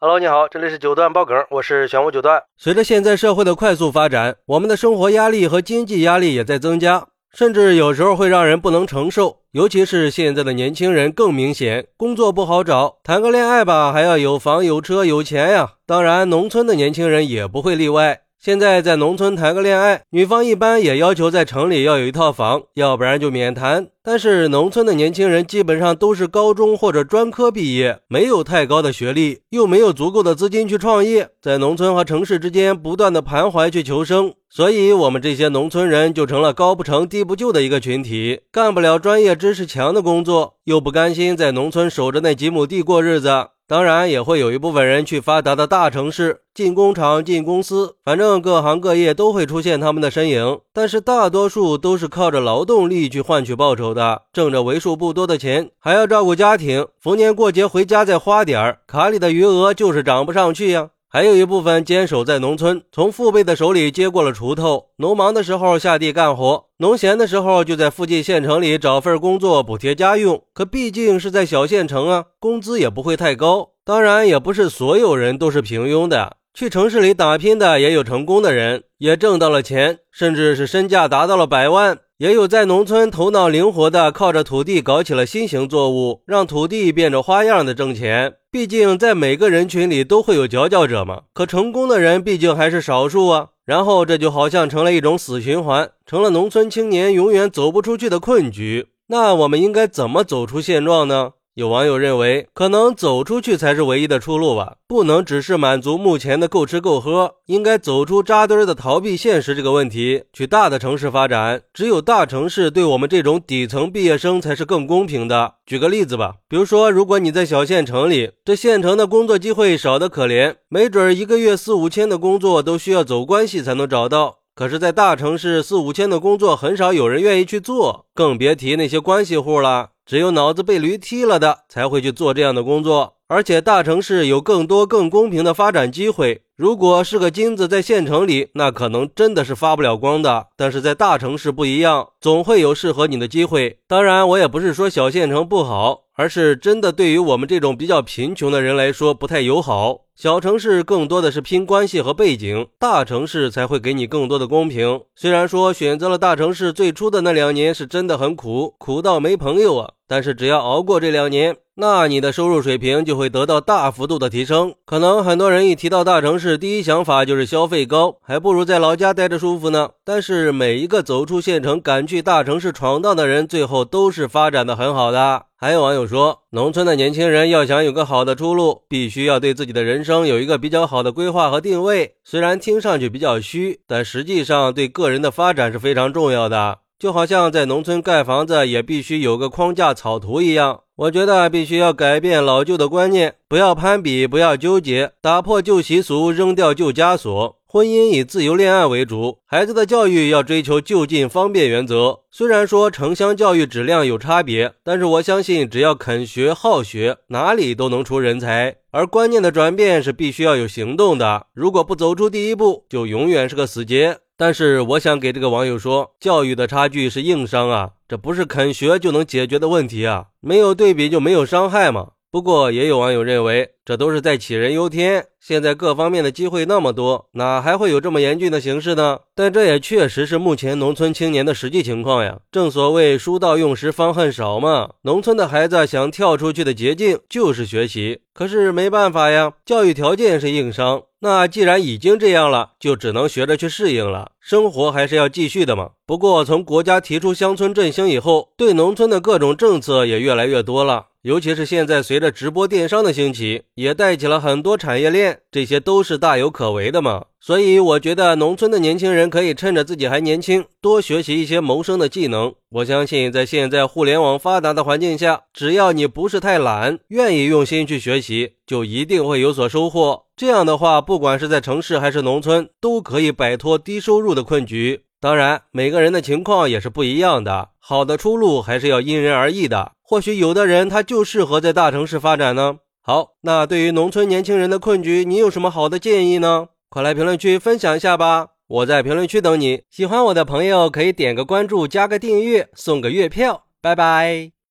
Hello，你好，这里是九段爆梗，我是玄武九段。随着现在社会的快速发展，我们的生活压力和经济压力也在增加，甚至有时候会让人不能承受。尤其是现在的年轻人更明显，工作不好找，谈个恋爱吧，还要有房有车有钱呀。当然，农村的年轻人也不会例外。现在在农村谈个恋爱，女方一般也要求在城里要有一套房，要不然就免谈。但是农村的年轻人基本上都是高中或者专科毕业，没有太高的学历，又没有足够的资金去创业，在农村和城市之间不断的徘徊去求生，所以我们这些农村人就成了高不成低不就的一个群体，干不了专业知识强的工作，又不甘心在农村守着那几亩地过日子。当然也会有一部分人去发达的大城市，进工厂、进公司，反正各行各业都会出现他们的身影。但是大多数都是靠着劳动力去换取报酬的的，挣着为数不多的钱，还要照顾家庭，逢年过节回家再花点儿，卡里的余额就是涨不上去呀。还有一部分坚守在农村，从父辈的手里接过了锄头，农忙的时候下地干活，农闲的时候就在附近县城里找份工作补贴家用。可毕竟是在小县城啊，工资也不会太高。当然，也不是所有人都是平庸的，去城市里打拼的也有成功的人，也挣到了钱，甚至是身价达到了百万。也有在农村头脑灵活的，靠着土地搞起了新型作物，让土地变着花样的挣钱。毕竟在每个人群里都会有佼佼者嘛。可成功的人毕竟还是少数啊。然后这就好像成了一种死循环，成了农村青年永远走不出去的困局。那我们应该怎么走出现状呢？有网友认为，可能走出去才是唯一的出路吧，不能只是满足目前的够吃够喝，应该走出扎堆的逃避现实这个问题，去大的城市发展。只有大城市对我们这种底层毕业生才是更公平的。举个例子吧，比如说，如果你在小县城里，这县城的工作机会少得可怜，没准一个月四五千的工作都需要走关系才能找到。可是，在大城市，四五千的工作很少有人愿意去做，更别提那些关系户了。只有脑子被驴踢了的才会去做这样的工作，而且大城市有更多更公平的发展机会。如果是个金子在县城里，那可能真的是发不了光的。但是在大城市不一样，总会有适合你的机会。当然，我也不是说小县城不好，而是真的对于我们这种比较贫穷的人来说不太友好。小城市更多的是拼关系和背景，大城市才会给你更多的公平。虽然说选择了大城市，最初的那两年是真的很苦，苦到没朋友啊。但是只要熬过这两年，那你的收入水平就会得到大幅度的提升。可能很多人一提到大城市，第一想法就是消费高，还不如在老家待着舒服呢。但是每一个走出县城，敢去大城市闯荡的人，最后都是发展的很好的。还有网友说，农村的年轻人要想有个好的出路，必须要对自己的人生有一个比较好的规划和定位。虽然听上去比较虚，但实际上对个人的发展是非常重要的。就好像在农村盖房子也必须有个框架草图一样，我觉得必须要改变老旧的观念，不要攀比，不要纠结，打破旧习俗，扔掉旧枷锁。婚姻以自由恋爱为主，孩子的教育要追求就近方便原则。虽然说城乡教育质量有差别，但是我相信只要肯学好学，哪里都能出人才。而观念的转变是必须要有行动的，如果不走出第一步，就永远是个死结。但是我想给这个网友说，教育的差距是硬伤啊，这不是肯学就能解决的问题啊，没有对比就没有伤害嘛。不过也有网友认为，这都是在杞人忧天。现在各方面的机会那么多，哪还会有这么严峻的形势呢？但这也确实是目前农村青年的实际情况呀。正所谓书到用时方恨少嘛。农村的孩子想跳出去的捷径就是学习，可是没办法呀，教育条件是硬伤。那既然已经这样了，就只能学着去适应了。生活还是要继续的嘛。不过从国家提出乡村振兴以后，对农村的各种政策也越来越多了。尤其是现在，随着直播电商的兴起，也带起了很多产业链，这些都是大有可为的嘛。所以，我觉得农村的年轻人可以趁着自己还年轻，多学习一些谋生的技能。我相信，在现在互联网发达的环境下，只要你不是太懒，愿意用心去学习，就一定会有所收获。这样的话，不管是在城市还是农村，都可以摆脱低收入的困局。当然，每个人的情况也是不一样的，好的出路还是要因人而异的。或许有的人他就适合在大城市发展呢。好，那对于农村年轻人的困局，你有什么好的建议呢？快来评论区分享一下吧！我在评论区等你。喜欢我的朋友可以点个关注，加个订阅，送个月票。拜拜。